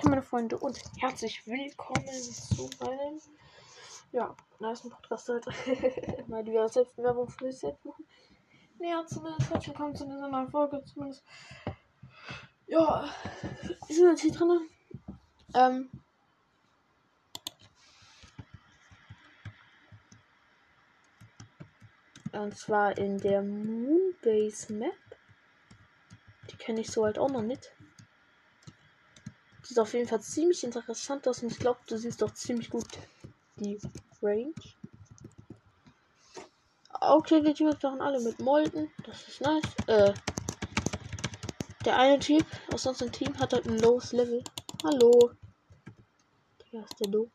Hey meine Freunde und herzlich willkommen zu meinem ja, neuesten Podcast heute. Mal wieder Selbstwerbung für mich selbst machen. Naja, zumindest herzlich willkommen zu dieser neuen Folge. Zumindest. Ja, ich bin jetzt hier drin. Ähm. Und zwar in der Moonbase Map. Die kenne ich so halt auch noch nicht. Sieht auf jeden Fall ziemlich interessant aus und ich glaube, du siehst doch ziemlich gut die Range. Okay, die Typen machen alle mit Molten. Das ist nice. Äh, der eine Typ aus unserem Team hat halt ein lowes Level. Hallo. Ja, ist der doof.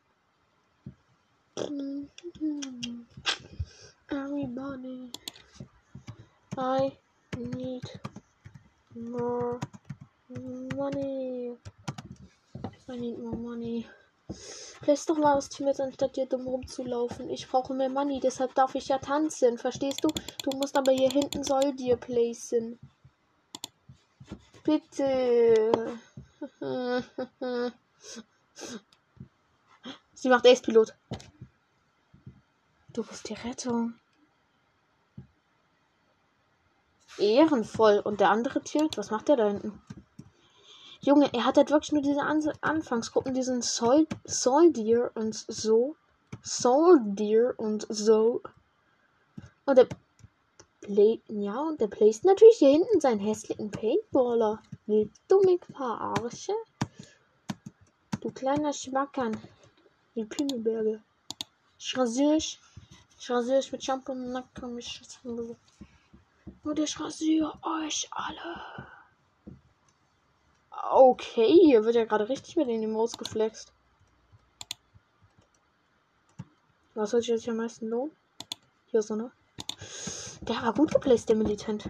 Everybody. I need more money. I need more money. Lass doch mal aus Team jetzt anstatt hier dumm rumzulaufen. Ich brauche mehr Money, deshalb darf ich ja tanzen. Verstehst du? Du musst aber hier hinten soll dir placen. Bitte. Sie macht Ace-Pilot. Du bist die Rettung. Ehrenvoll. Und der andere Tilt, was macht der da hinten? Junge, er hat halt wirklich nur diese An Anfangsgruppen, diesen Sol Soldier und so. Soldier und so. Und der Play ja, und der placed natürlich hier hinten seinen hässlichen Paintballer. Willst du mich verarschen? Du kleiner Schmackern. Die Pimmelberge. Ich rasiere ich. Ich rasiere ich mit Shampoo und Nacken. Und ich rasiere euch alle. Okay, hier wird ja gerade richtig mit den Emotes geflext. Was soll sich jetzt am meisten lohnen? Hier so, ne? Der war gut geplaced, der Militant.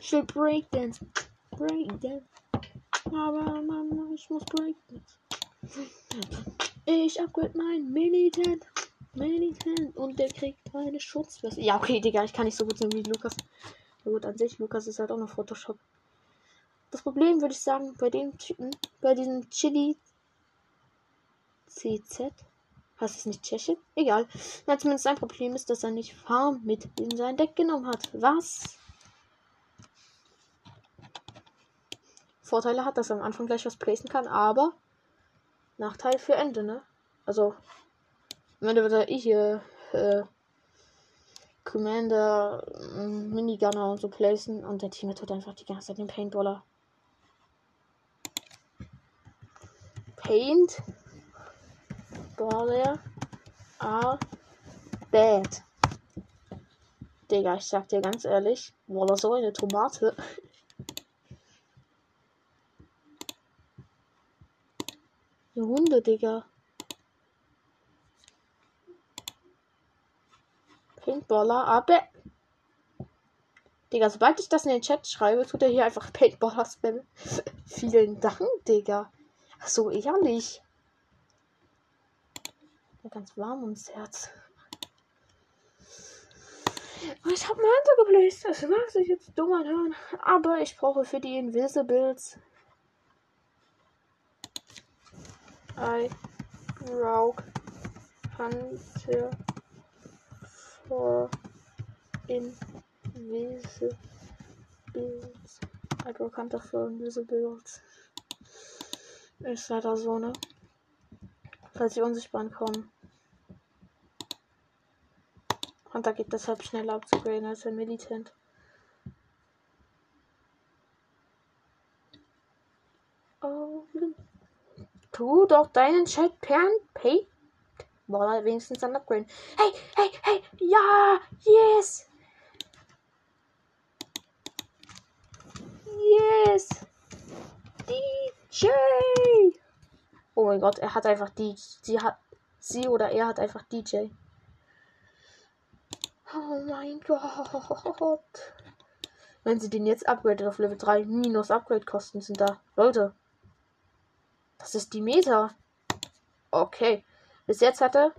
Ich will Breakdance. Breakdance. Aber Mama, ich muss Breakdance. Ich upgrade meinen Militant. Militant. Und der kriegt eine Schutzweste. Ja, okay, Digga, ich kann nicht so gut sein wie Lukas. Ja gut, an sich, Lukas ist halt auch noch Photoshop. Das Problem würde ich sagen, bei dem Typen, bei diesem Chili CZ, heißt es nicht Tscheche? Egal. Ja, zumindest sein Problem ist, dass er nicht Farm mit in sein Deck genommen hat. Was? Vorteile hat, dass er am Anfang gleich was placen kann, aber Nachteil für Ende, ne? Also, am Ende wird er eh hier äh, Commander, mm, Minigunner und so placen und der Team tut einfach die ganze Zeit den Paintballer. Paint Baller are bad. Digga, ich sag dir ganz ehrlich, Waller so eine Tomate. Eine Hunde, Digga. Paintballer, aber. Digga, sobald ich das in den Chat schreibe, tut er hier einfach Paintballer spammen. Vielen Dank, Digga. Ach so, ehrlich. Ganz warm ums Herz. Ich habe mein Hunter geplaced. Das mag sich jetzt dumm anhören. Aber ich brauche für die Invisibles. I Rogue Hunter for invisibles. Also Hunter for invisibles. Ist leider so, ne? Falls die Unsichtbaren kommen. Und da geht deshalb schneller abzugraden als ein Militant. Oh, tu doch deinen Chat per Pay Boah, wenigstens ein Upgrade. Hey, hey, hey, ja, yes. Yes. DJ. Oh mein Gott, er hat einfach die, sie hat, sie oder er hat einfach DJ. Oh mein Gott. Wenn sie den jetzt upgradet auf Level 3, minus Upgrade-Kosten sind da. Leute. Das ist die Meta. Okay. Bis jetzt hat er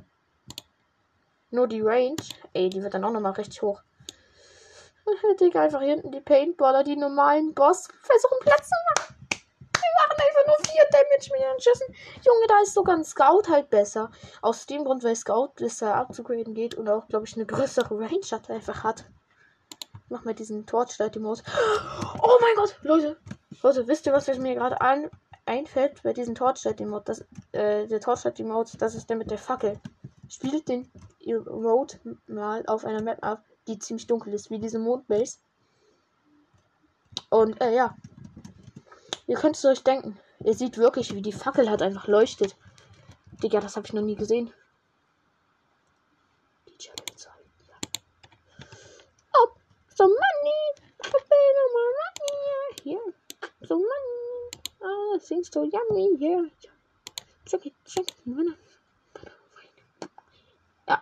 nur die Range. Ey, die wird dann auch nochmal richtig hoch. Digga, einfach hinten die Paintballer, die normalen Boss versuchen Platz zu machen. 4 Damage mit ihren Schüssen. Junge, da ist sogar ein Scout halt besser. Aus dem Grund, weil Scout besser abzugraden geht und auch, glaube ich, eine größere Range hat einfach hat. Mach mal diesen Torchlight-Emote. Oh mein Gott, Leute. Leute, wisst ihr, was mir gerade ein einfällt bei diesem Torchlight-Emote? Äh, der Torchlight-Emote, das ist der mit der Fackel. Spielt den Emote mal auf einer Map ab, die ziemlich dunkel ist, wie diese Mondbase. Und, äh, ja. Ihr könnt es euch denken. Ihr seht wirklich, wie die Fackel hat einfach leuchtet. Digga, das habe ich noch nie gesehen. DJ Up, some money. Here. Some money. Oh, things so yummy here. Check it, check it. Ja.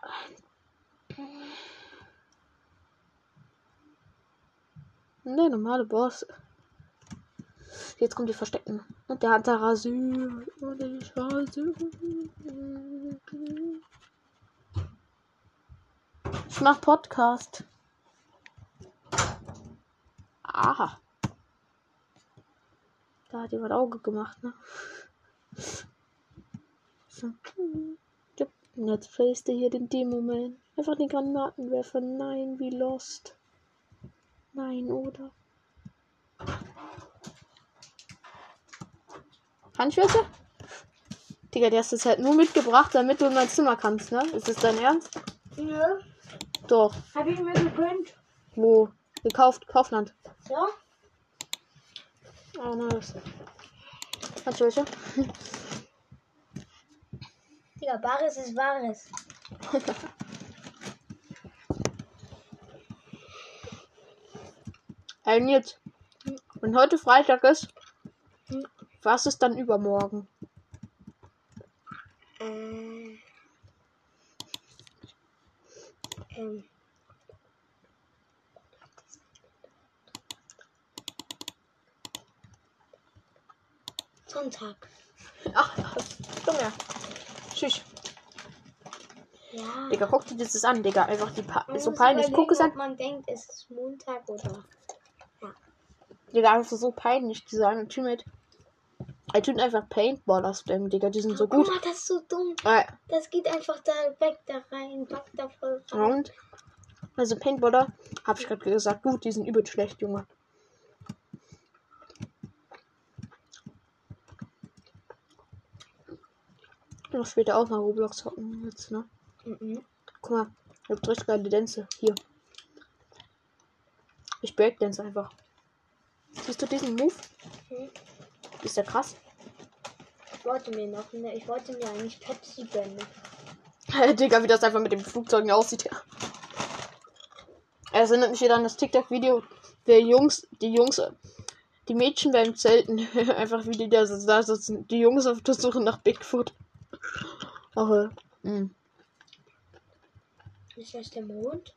Der normale Boss. Jetzt kommt die Versteckten. Und der hat da Rasur. Und ich Rasur. Ich mach Podcast. Aha. Da hat jemand Auge gemacht, ne? So. Und jetzt placed er hier den Demo-Man. Einfach den Granatenwerfer. Nein, wie lost. Nein, oder? Handschwerte? Digga, der hast du halt nur mitgebracht, damit du in mein Zimmer kannst, ne? Ist das dein Ernst? Ja. Doch. Hab ich mir gegönnt. Wo? Gekauft, Kaufland. So? Oh, nice. Handschwerte? Digga, Bares ist Wahres. Ey, Nils. Wenn heute Freitag ist, was ist dann übermorgen? Ähm. Ähm. Sonntag. Ach, Junge. Tschüss. Ja. Digga, guck dir das an, Digga. Einfach die pa Man so peinlich. Guck es an. Man denkt, es ist Montag oder. Digga, einfach so peinlich. Dieser eine Teammate. Er tut einfach Paintballer spammen, Digga. Die sind so Oh, gut. Guck mal, das ist so dumm. Äh, Das geht einfach da weg, da rein, pack da voll rein. und? Also Paintballer, hab ich gerade gesagt, gut, die sind übel schlecht, Junge. Ich muss später auch mal Roblox hocken jetzt, ne? Mhm. Guck mal, ich hab richtig geile Dänze. Hier. Ich breakdance einfach. Siehst du diesen Move? Mhm. Ist der krass? Ich wollte mir noch, ne, ich wollte mir eigentlich Pepsi gönnen. Digga, wie das einfach mit den Flugzeugen aussieht. Es erinnert mich wieder an das TikTok-Video der Jungs, die Jungs, die Mädchen beim Zelten. einfach wie die da so- da sitzen. Die Jungs auf der Suche nach Bigfoot. Aber, hm. Ist das der Mond?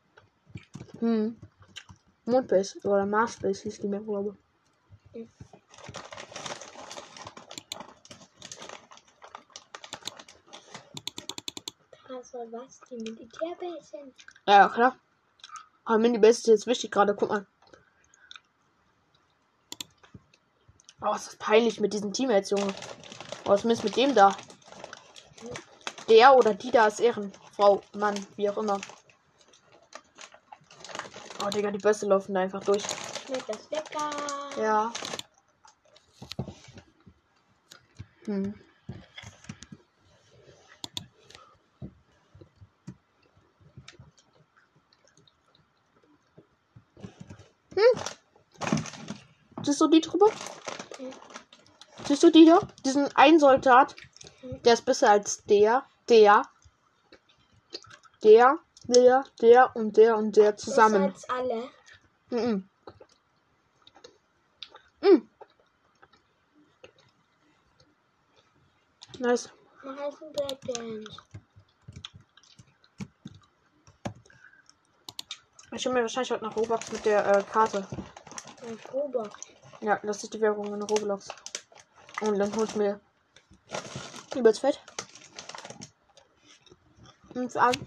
Hm. Mondbase oder Marsbase hieß die mehr, glaube ich. Also was? Die Militärbase? Ja, klar. Aber Mini-Base ist jetzt wichtig gerade, guck mal. Oh, ist das peinlich mit diesen Teammates, Junge. Oh, was ist mit dem da? Der oder die da ist Ehrenfrau, Mann, wie auch immer. Oh, Digga, die Bösse laufen da einfach durch. Schmeckt das lecker? Ja. Hm. Hm. Siehst du die Truppe? Siehst du die hier? Diesen einen Soldat, der ist besser als der, der, der, der, der und der und der zusammen. Als alle. Mhm. Mhm. Nice. Mach halt ein Breakdance. Ich hole mir wahrscheinlich heute noch Roblox mit der äh, Karte. Ein Robot. Ja, das ist die Werbung in Roblox. Und dann hol ich mir übelst fett. Vor allem,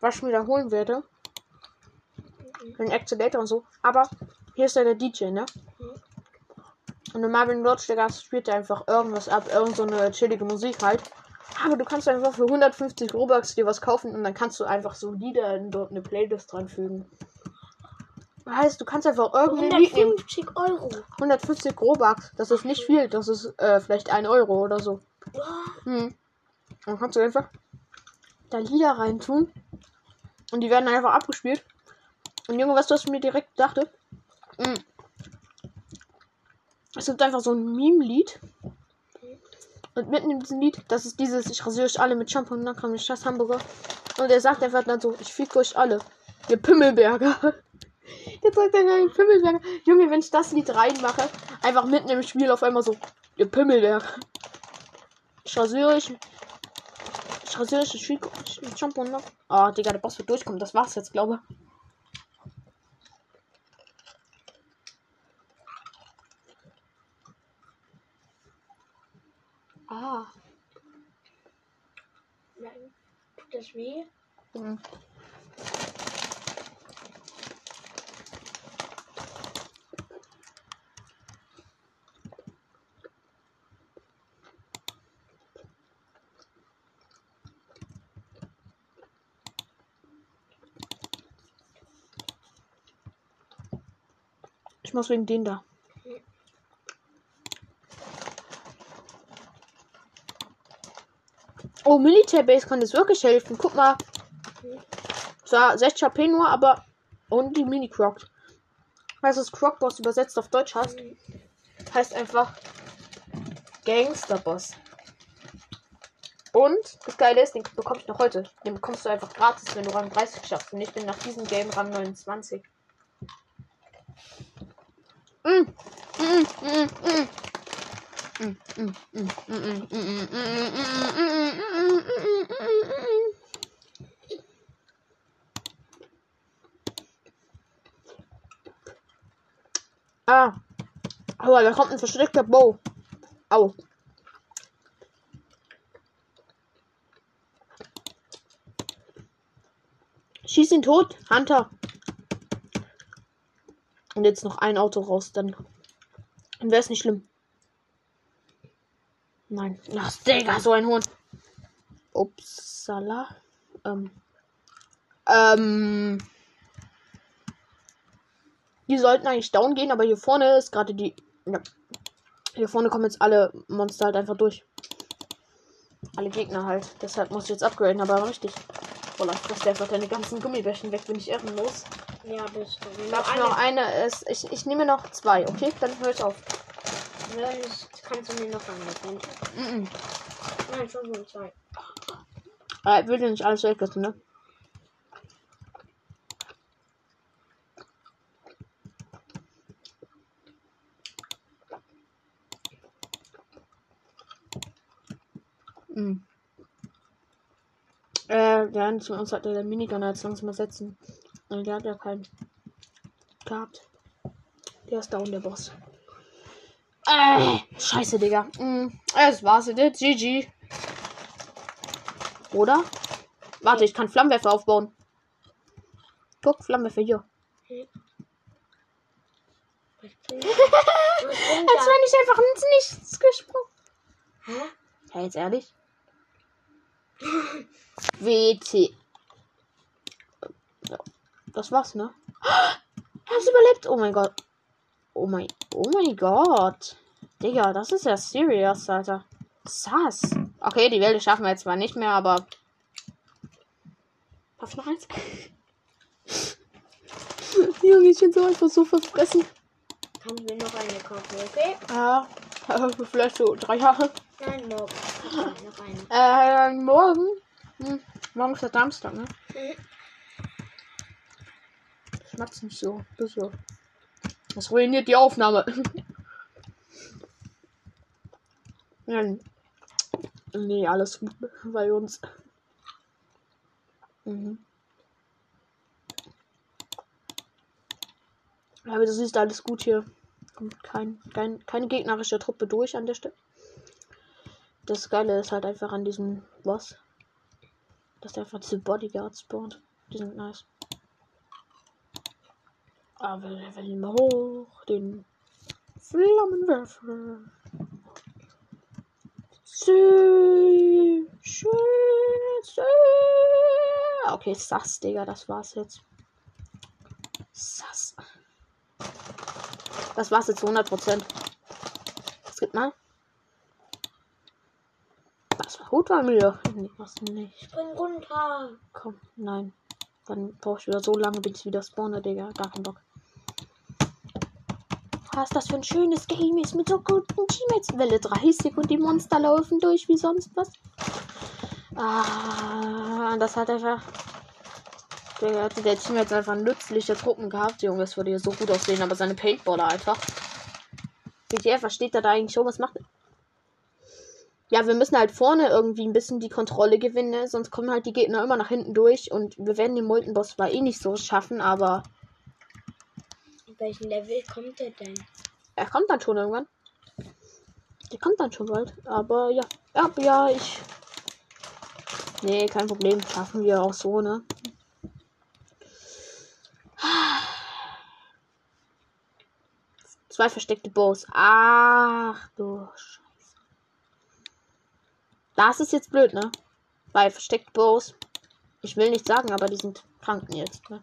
was ich mir da holen werde, den Accelerator und so. Aber hier ist ja der DJ, ne? Und du Lautstärke hast, spielt einfach irgendwas ab, irgend so eine chillige Musik halt. Aber du kannst einfach für 150 Robux dir was kaufen und dann kannst du einfach so Lieder in dort eine Playlist dran fügen. Heißt, du kannst einfach irgendein Lied nehmen. 150 Euro. 150 Robux, das ist nicht viel, das ist äh, vielleicht 1 Euro oder so. Hm. Dann kannst du einfach da Lieder reintun und die werden einfach abgespielt. Und Junge, du, was ich mir direkt dachte? Hm. Es gibt einfach so ein Meme-Lied. Und mitten in diesem Lied, das ist dieses, ich rasiere euch alle mit Shampoo und dann kommt ich scheiß Hamburger. Und er sagt einfach dann so, ich fick euch alle. Ihr Pimmelberger. Jetzt sagt er gar Pimmelberger. Junge, wenn ich das Lied reinmache, einfach mitten im Spiel auf einmal so, ihr Pimmelberger. Ich rasiere euch. Französisches Champion noch. Ah, Digga, der Boss wird durchkommen. Das war's jetzt, glaube ich. Ah. Nein. Tut das weh? Mhm. Muss wegen den da. Oh, Militärbase kann jetzt wirklich helfen. Guck mal. Zwar 60 HP nur, aber. Und die Mini-Croc. Weißt du, was Croc-Boss übersetzt auf Deutsch heißt? Heißt einfach Gangster-Boss. Und das Geile ist, den bekomme ich noch heute. Den bekommst du einfach gratis, wenn du Rang 30 schaffst. Und ich bin nach diesem Game Rang 29. Ah. Aber da kommt ein versteckter Bow. Au. Schieß ihn tot, Hunter. Und jetzt noch ein Auto raus, dann, dann wäre es nicht schlimm. Nein. Ach, Digga, so ein Hund. Upsala. Ähm. Ähm. Die sollten eigentlich down gehen, aber hier vorne ist gerade die. Ja. Hier vorne kommen jetzt alle Monster halt einfach durch. Alle Gegner halt. Deshalb muss ich jetzt upgraden, aber richtig. Voll frisst einfach deine ganzen Gummibärchen weg, bin ich ehrenlos. Ja, bist du. Ich glaube noch eine ist. Ich, ich nehme noch zwei, okay? Dann höre ich auf. Ja, kannst du mir noch angeben. Mm Nein, schon so zwei. -mm. Ich will dir nicht alles weglassen, ne? Mm. Äh, der eine von uns hatte der Minigunner jetzt langsam mal setzen. Und der hat ja keinen gehabt. Der ist down, der Boss. Äh, scheiße, Digga. Mm, es war's jetzt. GG. Oder? Warte, ich kann Flammenwerfer aufbauen. Guck, Flammenwerfer hier. Als wenn ich einfach ins Nichts gesprungen. Hä? Ja, jetzt ehrlich. WT. Das war's, ne? Er hat überlebt. Oh mein Gott. Oh mein, oh mein Gott. Digga, das ist ja serious, Alter. Sass. Okay, die Welt schaffen wir jetzt zwar nicht mehr, aber. Ich noch eins? Junge, ich bin so einfach so verfressen. Kannst du mir noch eine kaufen, okay? Ja, vielleicht so drei Jahre. Nein, morgen. Noch eine. Äh, morgen. Hm, morgen ist der Samstag, ne? Mhm. Schmatz nicht so. Das so. Das ruiniert die Aufnahme. Nein. Nee, alles gut bei uns. Mhm. Aber du siehst alles gut hier. Kommt kein, kein, keine gegnerische Truppe durch an der Stelle. Das Geile ist halt einfach an diesem Boss, dass der einfach diese Bodyguards spawnt. Die sind nice. Aber wir leveln mal hoch. Den Flammenwerfer. Sü. Okay, Sass, Digga, das war's jetzt. Sass. Das war's jetzt zu 100%. Es gibt mal. Das war gut bei mir. Nee, was nicht. Spring runter. Komm, nein. Dann brauche ich wieder so lange, bis ich wieder spawne, Digga. Gar keinen Bock. Was das für ein schönes Game ist mit so guten Teammates. Welle 30 und die Monster laufen durch wie sonst was. Ah, das hat einfach. Der, der Team jetzt einfach nützliche Truppen gehabt, Junge. Es würde hier so gut aussehen, aber seine Paintballer einfach. GTA versteht er da eigentlich schon, was macht? Ja, wir müssen halt vorne irgendwie ein bisschen die Kontrolle gewinnen, ne? sonst kommen halt die Gegner immer nach hinten durch und wir werden den Molten-Boss zwar eh nicht so schaffen, aber In welchem Level kommt der denn? er kommt dann schon irgendwann. Der kommt dann schon bald, aber ja, ja, ja, ich. Nee, kein Problem, schaffen wir auch so, ne? Zwei versteckte Bows. Ach du Scheiße. Das ist jetzt blöd, ne? Bei versteckte Bows. Ich will nicht sagen, aber die sind krank jetzt, ne?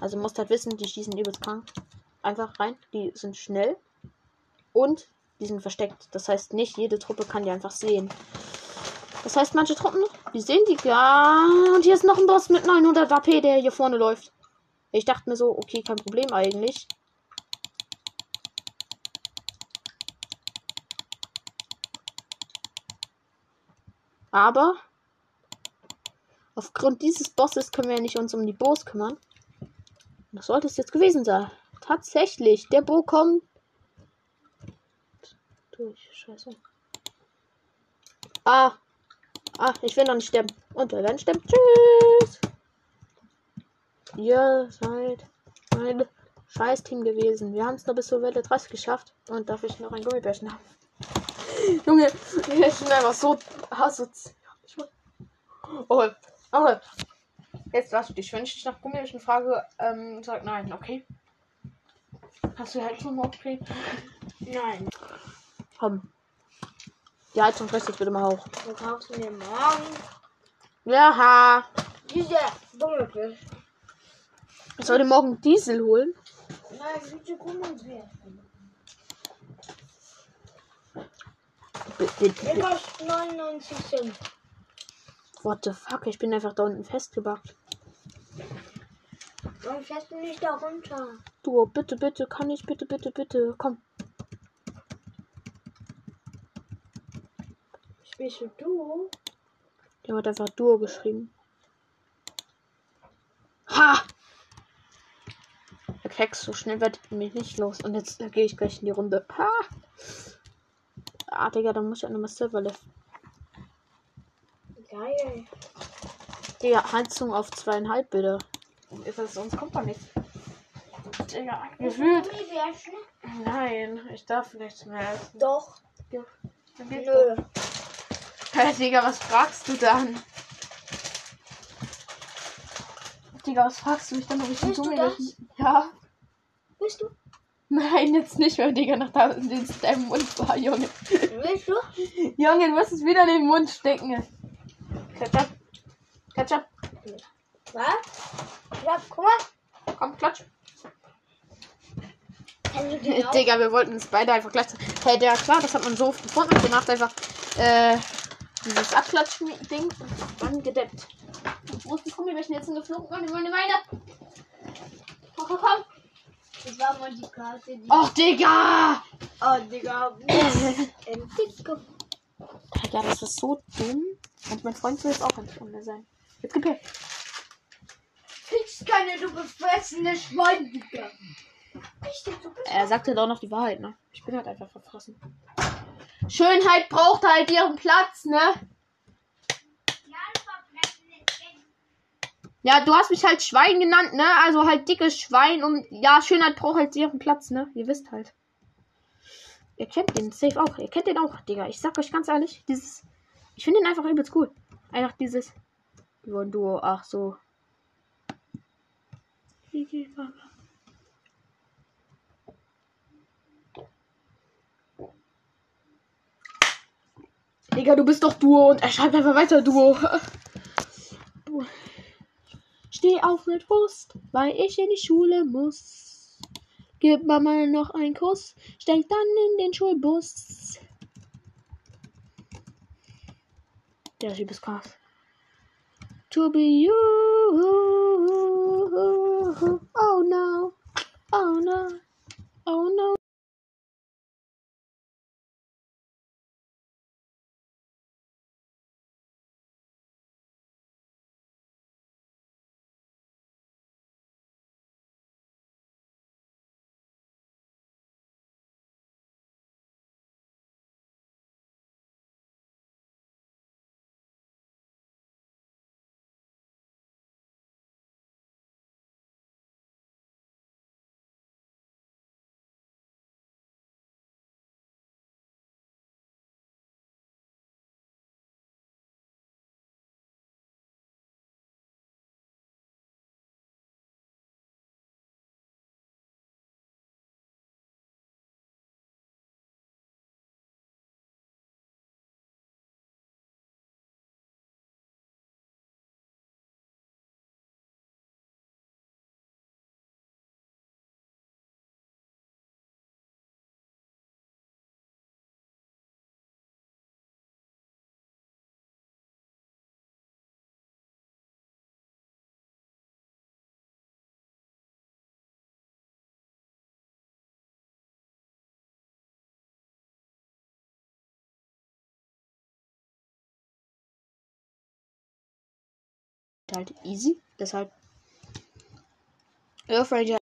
Also musst halt wissen, die schießen übelst krank. Einfach rein. Die sind schnell. Und die sind versteckt. Das heißt, nicht jede Truppe kann die einfach sehen. Das heißt, manche Truppen, die sehen die gar. Und hier ist noch ein Boss mit 900 AP, der hier vorne läuft. Ich dachte mir so, okay, kein Problem eigentlich. Aber aufgrund dieses Bosses können wir ja nicht uns um die Boss kümmern. Das sollte es jetzt gewesen sein. Tatsächlich, der Bo kommt durch. Scheiße. Ah. Ah, ich will noch nicht sterben. Und wir werden sterben. Tschüss. Ihr seid ein Scheiß-Team gewesen. Wir haben es noch bis zur Welle 30 geschafft. Und darf ich noch ein Gummibärchen haben? Junge, ich bin einfach so assoziiert. Oh, oh. Jetzt lass dich. Wenn ich dich nach Gummibärchen frage, ähm, sag nein, okay? Hast du Heizung hochgekriegt? Nein. Komm. Die Heizung lässt bitte mal hoch. Du kaufst mir morgen Ja, diese dumme Fisch. ich soll dir morgen Diesel holen. Nein, bitte b- Der kostet 99 Cent. What the fuck? Ich bin einfach da unten festgebackt. Warum fährst du nicht da runter? Du, bitte, bitte, kann ich, bitte, bitte, bitte. Komm. Spielst du du? Der hat einfach Duo geschrieben. Ha! Der Keks, so schnell wird mich nicht los. Und jetzt gehe ich gleich in die Runde. Ha! Ah, Digga, dann muss ich auch nochmal Silver Lift. Geil. Digga, Heizung auf zweieinhalb, bitte. Das, sonst kommt doch nichts. Digga, gefühlt. Nein, ich darf vielleicht mehr essen. Doch. Ja. Nö. Hey, Digga, was fragst du dann? Digga, was fragst du mich dann, ob ich Willst du Gummibärchen... Ja. Willst du? Nein, jetzt nicht mehr, Digga, nach da in den deinem Mund war, Junge. Willst du? Junge, du musst es wieder in den Mund stecken. Ketchup. Ketchup. Was? Ja, guck mal. Komm, klatsch. Digga, wir wollten es beide einfach gleich. Hey, der klar, das hat man so oft gefunden. Der macht einfach äh, dieses Abklatschen-Ding und dann gedeppt. Wo ist die Gummibärchen jetzt hingeflogen? Meine, meine, meine. Komm, komm, komm. Das war mal die Karte, die. Och, Digga! Oh, Digga. Ja, das ist so dumm. Und mein Freund soll jetzt auch ganz ohne sein. Jetzt gib her. Kriegst keine, du befressene Schwein, Digga. Richtig, du bist. Er sagte doch noch die Wahrheit, ne? Ich bin halt einfach verfressen. Schönheit braucht halt ihren Platz, ne? Ja, du hast mich halt Schwein genannt, ne? Also halt dickes Schwein und ja, Schönheit braucht halt ihren Platz, ne? Ihr wisst halt. Ihr kennt den safe auch. Ihr kennt den auch, Digga. Ich sag euch ganz ehrlich, dieses. Ich finde den einfach übelst cool. Einfach dieses. Über ein Duo, ach so. Digga, du bist doch Duo und er schreibt einfach weiter Duo. Steh auf mit Frust, weil ich in die Schule muss. Gib Mama noch einen Kuss, steig dann in den Schulbus. Der Typ ist krass. To be you. Oh no. Oh no. Oh no. Halt easy. Deshalb Earth Ranger